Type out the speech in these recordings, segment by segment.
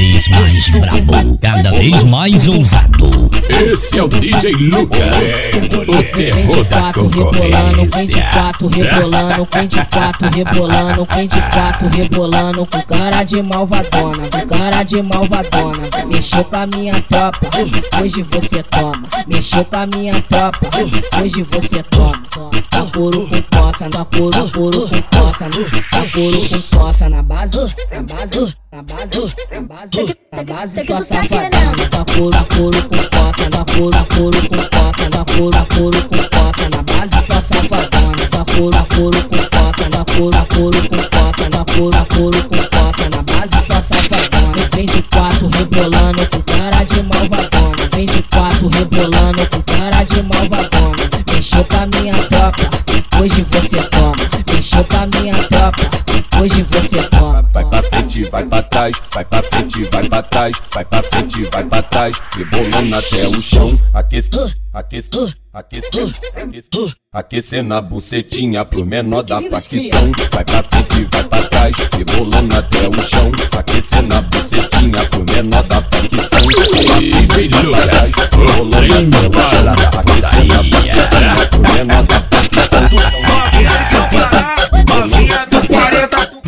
vez mais brabo, cada vez mais ousado. Esse é o DJ Lucas, o terror da rebolando, vem de concorrência. quatro rebolando, vem de quatro rebolando, vem de quatro rebolando, com cara de malvadona, com cara de malvadona. Mexeu com a minha tropa, hoje você toma. Mexeu com a minha tropa, hoje você toma. Tá couro com coça, tá couro, couro com coça, tá couro com coça na base, na base, na base, na base, na base sua safadona. Tá couro, couro com coça, tá couro, couro com coça, tá couro, couro com coça na base sua safadona. Tá couro, couro com coça, tá couro, couro com coça, tá couro, couro com coça na base sua de quatro rebolando com cara de malvadona. Vem de quatro rebolando com cara de malvadona. Mexeu com a minha tropa, hoje você toma. Mexeu com a minha tropa, hoje você toma. Vai pra frente, vai pra trás, vai pra frente, vai pra trás, vai pra frente, vai pra trás, rebolando até o chão, aquece, aquece, aquece, aquece, aquecendo a bucetinha pro menor da facção. Vai pra frente, vai pra trás, rebolando até o chão, aquecendo a bucetinha pro menor da facção. DJ Lucas, o trem bala da putaria. Pro menor da facção. Novinha 40, novinha 40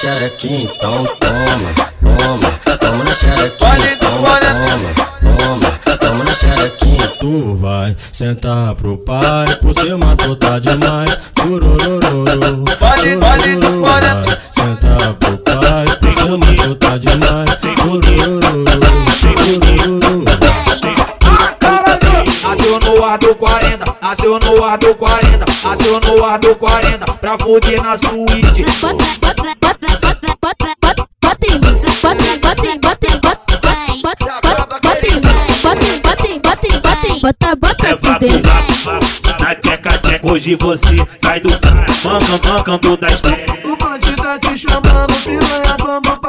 xerequinha, então toma, toma, toma na xerequinha, então toma, toma, toma na xerequinha. Tu vai sentar pro pai, por cima tu tá demais. Chururururu, Pode, pode, pode. vai sentar pro pai, por cima tu tá demais. Churururu, churururu. Nasceu no ar do 40, nasceu no ar do 40, nasceu no ar do 40, pra fuder na suíte. Bota, bota É vapo, tudo vapo, vapo, na tcheca, tcheca, hoje você sai do cara, mancando, mancando das tetas. O bandido tá te chamando, piranha, vamos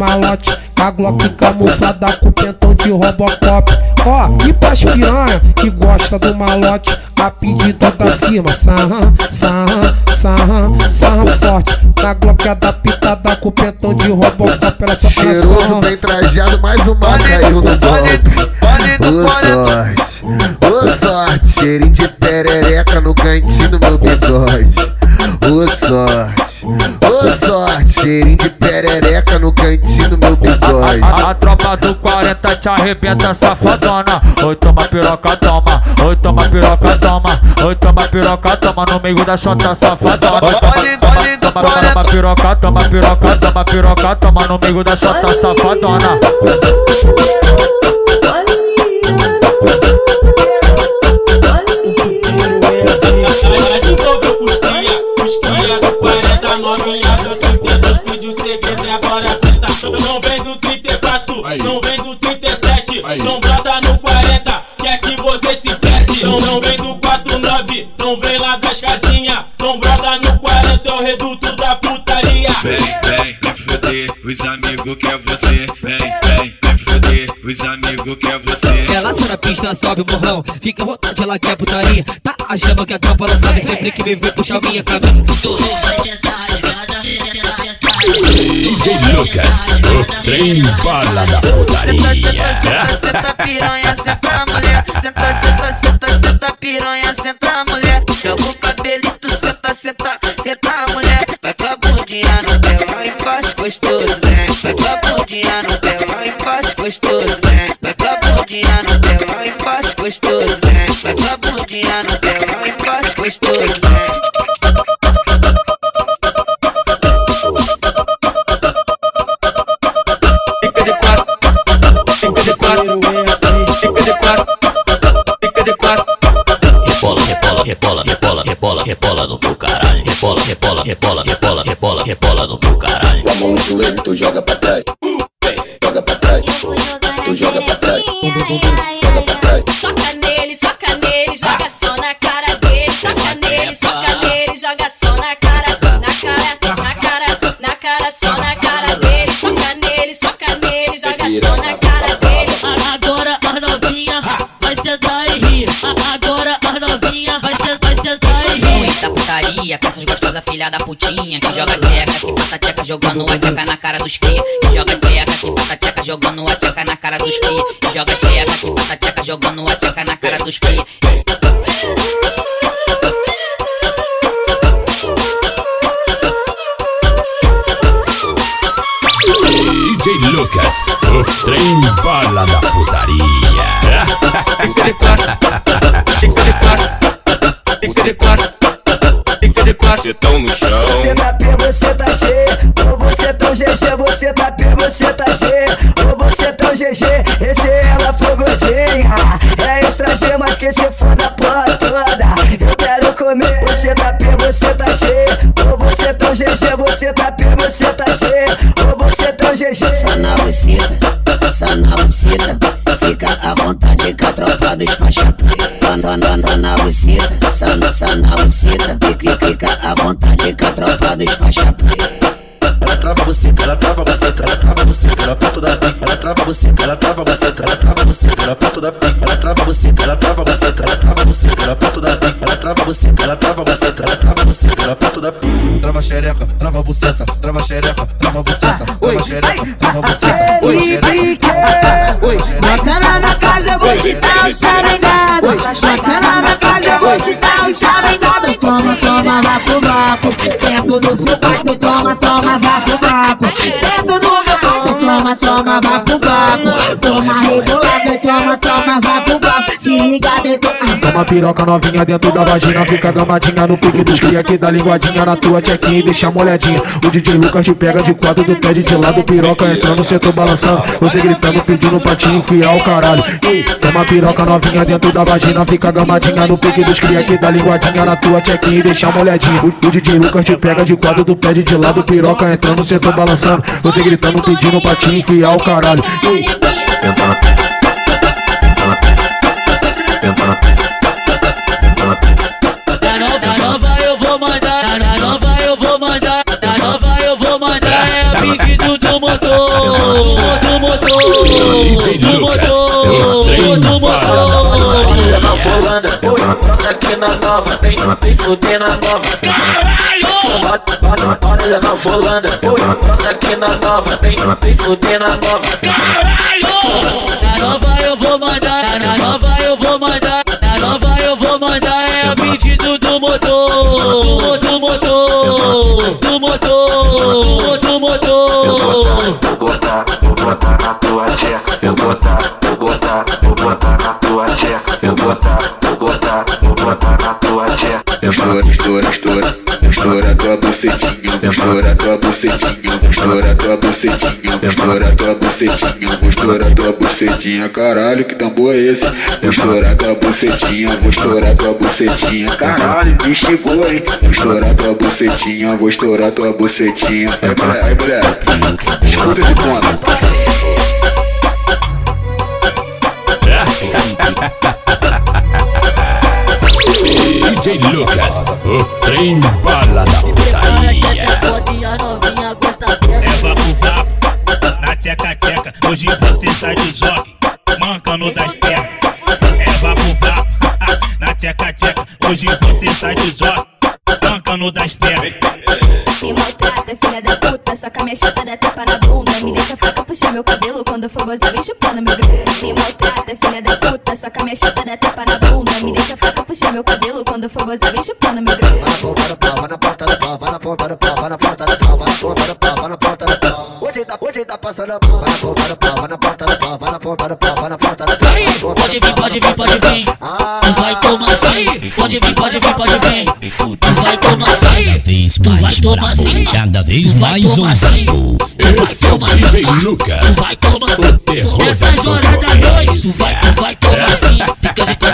malote. Com a Glock camuflada com pentão de Robocop. Ó, e pras piranha que gosta do malote. A pedido da firma, sarra, sarra, sarra, sarra forte. Na Glock adaptada com pentão de Robocop. Ela só Cheiroso, bem trajado, mais uma caiu no golpe. Ô 40. sorte, ô sorte, cheirinho de no meu bigode. A, a tropa do 40 te arrebenta, safadona. Oi, toma piroca, toma. Oi, toma piroca, toma. Oi, toma piroca, toma no meio da chota, safadona. Oi, toma, toma, toma 40. piroca, toma piroca, toma piroca, toma no meio da chota, safadona. Não vem do 34, não vem do 37, não brota no 40, quer que você se perde. Não, não vem do 49, não vem lá das casinhas, não brota no 40, é o reduto da putaria. Vem, vem, vem fuder. fuder, os amigos quer você. Vem, vem, vem fuder, os amigos quer você. Ela sai na pista, sobe o morrão. Fica à vontade, ela quer putaria. Tá achando que a tropa não sabe sempre que me vê puxar minha camisa. Lucas, o trem bala da putaria. Senta piranha, senta mulher. Senta, senta, senta, senta piranha, senta mulher. Joga o cabelito, senta, senta, senta mulher. Vai com a bundinha no pelão e faz gostoso, fica de quatro, fica de quatro, fica de quatro. Rebola, rebola, rebola, rebola, rebola, rebola no teu caralho. Rebola, rebola, rebola, rebola, rebola, rebola no teu caralho. Com a mão no joelho, tu joga pra trás. Joga pra trás. Tu joga pra trás. Joga pra trás. Agora as novinha vai sentar e rir. Agora as novinha vai sentar, vai sentar e rir. Muita putaria, peças gostosas, filha da putinha. Que joga tcheca, que passa tcheca jogando a tcheca na cara dos cria. Que joga tcheca, que passa tcheca jogando a tcheca na cara dos cria. Que joga tcheca, que passa tcheca jogando a tcheca na cara dos cria. O trem bala da putaria. Fica de quatro, fica de quatro, fica de quatro, fica de quatro. Cê tão no chão. Você tá P, você tá G, ou você tão GG, você tá P, você tá G, ou você tão GG, esse é ela fogodinha, é extra G, mas que se for da porra toda, eu quero comer, você tá P, você tá G, ou você tão GG, você tá P, você tá G, ou você tão GG. Só na buceta, só na buceta. Fica à vontade com a tropa dos faixa preta. Só na, buceta, só, na- só na buceta. Fica, fica à vontade com a tropa dos faixa preta. Ela trava você, ela trava você, ela trava você, ela ponta da pica. Ela trava você, ela trava você, ela trava você, ela ponta da pica. Ela trava você, ela trava você, ela trava você, ela ponta da pica. Ela trava você, ela trava você, ela trava você, ela ponta da pica. Trava xereca, trava buceta, trava xereca, trava buceta, trava xereca, trava buceta, trava xereca. Bota na minha casa, eu vou te dar o chavengado. Bota na minha casa, eu vou te dar o chavengado. Toma, toma, vá pro vapo. Dentro do seu quarto, toma, toma, vá pro vapo. Dentro do meu quarto, toma, toma, vá pro vapo. Toma rebolada, toma, toma, vá pro vapo. Se liga dentro. Toma piroca novinha dentro da vagina, fica gamadinha no pique dos cria que dá linguadinha na tua check-in e deixa molhadinha. O DJ Lucas te pega de quatro do pé de lado, piroca entrando, cê tô balançando. Você gritando, pedindo pra te enfiar o caralho. Ei, toma piroca novinha dentro da vagina, fica gamadinha no pique dos cria que dá linguadinha na tua check-in e deixa molhadinha. O, o DJ Lucas te pega de quatro do pé de lado, piroca entrando, cê tô balançando. Você gritando, pedindo pra te enfiar o caralho. Ei, Tenta tenta na pica, tenta na pica. Da nova, nova eu vou mandar, da nova eu vou mandar, da nova eu vou mandar, é a pedido do motor, do motor, do o motor, trem do motor. Folanda, oi, aqui na nova, vem, vem fuder na nova. Bota, bora levar folanda, oi, aqui na nova, vem, vem fuder na nova. Da nova eu vou mandar, da nova eu vou mandar, da nova eu vou mandar, é a pedido do motor, do motor, do motor, do motor. Vou botar, vou botar na tua tcheca. Eu botar, vou botar, vou botar na tua tcheca. Eu botar, vou botar, vou botar na tua tcheca. Estoura, estoura, estoura, bucetinha, estoura tua bucetinha, estoura tua bucetinha, estoura tua bucetinha, vou estourar tua bucetinha, caralho, que tambor é esse? Vou estourar tua bucetinha, vou estourar tua bucetinha, caralho, me chegou, hein? Vou estourar tua bucetinha, vou estourar tua bucetinha. Aí, mulher, aí, mulher, escuta esse ponto. DJ Lucas, o trem bala da putaria. Leva pro vapo, na tcheca tcheca. Hoje você sai de jogue, mancando das pernas. Leva pro vapo, na tcheca tcheca. Hoje você sai de jogue, mancando das pernas. Me maltrata, filha da puta, só com a minha chata dá tapa na bunda. Me deixa fraca, puxa meu cabelo quando for gozar, vem chupando meu grande. Me maltrata, filha da puta, com a minha chata dá tapa na bunda. Me deixa fraca, puxa meu cabelo quando for gozar, vem chupando meu grande. Vai na ponta do pau, vai na ponta do pau, vai na ponta do pau, vai na ponta do pau, vai na ponta do pau. Hoje tá, hoje tá passando a mão. Vai na ponta do pau, vai na ponta do pau, vai na ponta do pau, Pode vir, pode vir, pode vir. Tu vai tomar sim. Pode vir, pode vir, pode vir. Tu vai tomar sim. Tu vai tomar sim. Cada vez mais ousado. Esse é o tomar DJ. Lucas, Tu vai tomar o terror Nessas da horas da noite, tu vai, tu vai tomar sim.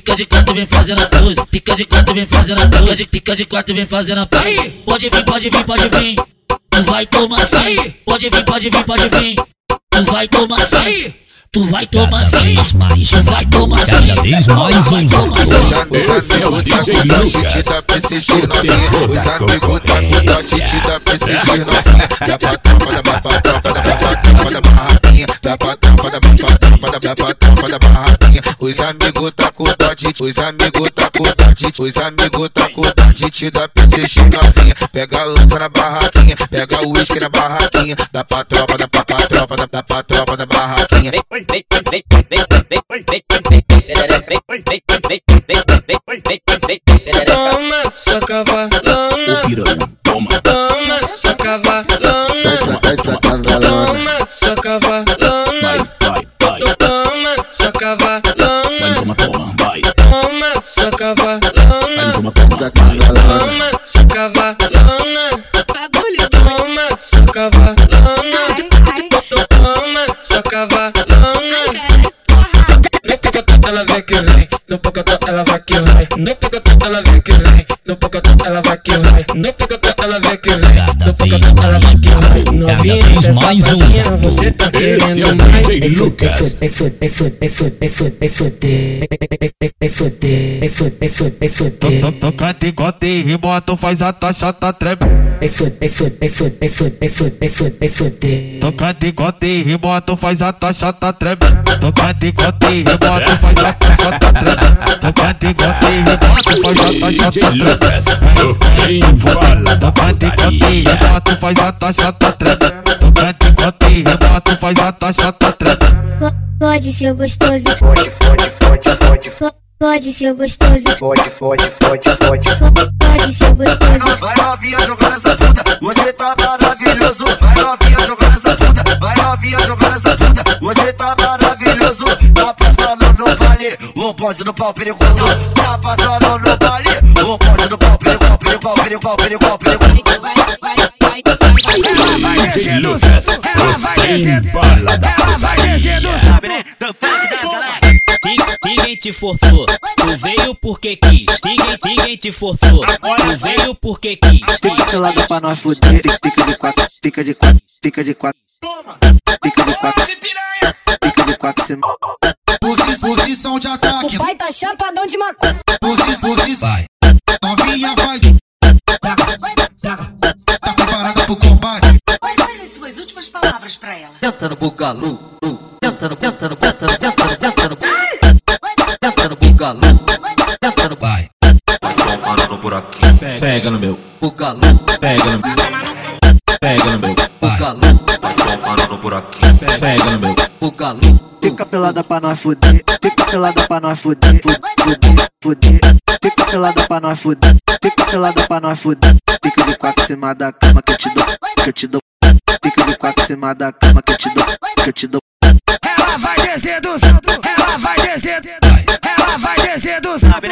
Pica de quatro vem fazendo a pose. Pica de quatro vem fazendo a pose. Pica de quatro vem fazendo a pose. Pode vir, pode vir, pode vir. Tu vai tomar sim. Pode vir, pode vir, pode vir. Tu vai tomar sim. Tu vai tomar sim. Tu vai tomar sim. Cada vez mais sim. Esse é o DJ Lucas, o terror da concorrência. Tropa da bapa, tropa da bapa, tropa da barraquinha. Os amigos tá com dodge, os amigos tá com dodge, os amigos tá com dodge da PCG novinha. Pega a lança na barraquinha, pega o uísque na barraquinha, dá pra tropa, dá pra tropa, dá, dá pra tropa da barraquinha. Toma, sua cavalona. Toma, Toma, no pocotó ela vai que vai, no pocotó ela vem que vem, no pocotó ela vai que vai, no pocotó ela vem que Cada no pocotó ela mais vai que vai. Novinha dessa mais ousado. você tá Esse é querendo o mais. DJ Lucas. Vem fuder, vem fuder, vem fuder, vem fuder, vem fuder, vem fuder, vem fuder. Toca de gota e rimoto faz a taxa tá treme. Vem fuder, fuder, fuder, fuder, fuder, fuder, fuder. Toca de gota e rimoto faz a taxa tá treme. Toca de gota e rimoto faz a copinha, tu faz a chata treta. Tem bola da bate copinha, tu faz a chata treta. Bate copinha, tu faz a chata treta. Pode ser gostoso. Pode, pode, pode, pode. Pode ser gostoso. Pode, pode, pode, pode. Pode ser gostoso. Vai novinha é jogando essa puta, você tá bonde do pau perigoso. Tá passando no baile, o bonde do pau perigoso, perigoso, perigoso, perigoso, perigoso. DJ Lucas, o trem bala da putaria. Ninguém- Ninguém te forçou, tu veio porque quis. Ninguém, ninguém te forçou, tu veio porque quis. Fica pelada pra nós fuder, fica de quatro, fica de quatro, fica de quatro, fica de quatro, fica de quatro, se Posi- Posição de ataque, Vai tá chapadão de maconha. posi- posição. Vai. Novinha faz. Tá preparada pro combate? Suas últimas palavras pra ela. Tenta no bugalu, lu. tenta no, tenta no, tenta no, tenta no, tenta no, tenta no bugalu, tenta no, vai. Tomando no buraquinho. Pega no meu bugalu, Pega no, pega no meu bugalu, tomando no buraquinho. pega no meu bugalu. Fica pelada pra nós fuder, fica pelada pra nós fuder, fuder, fuder. Fica pelada pra nós fuder, fica pelada pra nós fuder. Fica de quatro em cima da cama que eu te dou, que eu te dou. Fica de quatro em cima da cama que eu te dou, que eu te dou. Ela vai descer do salto, ela vai descer, ela vai descer do salto.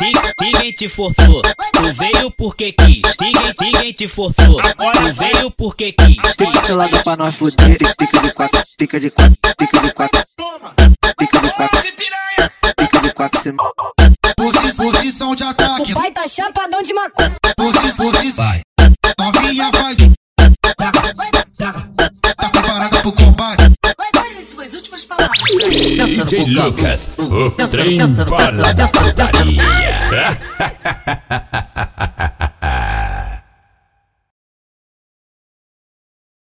Ninguém- ninguém te forçou. Tu veio porque quis, ninguém, ninguém te forçou. Tu veio porque quis. Fica teu lado pra nós fuder, fica de quatro, fica de quatro, fica de quatro, fica de quatro, fica de quatro, cê Posi- Posição de ataque. Vai tá chapadão de maconha. Posi- Posição. Vai. Novinha faz. Tá preparada pro combate? Suas últimas palavras. DJ Lucas, o trem bala da putaria.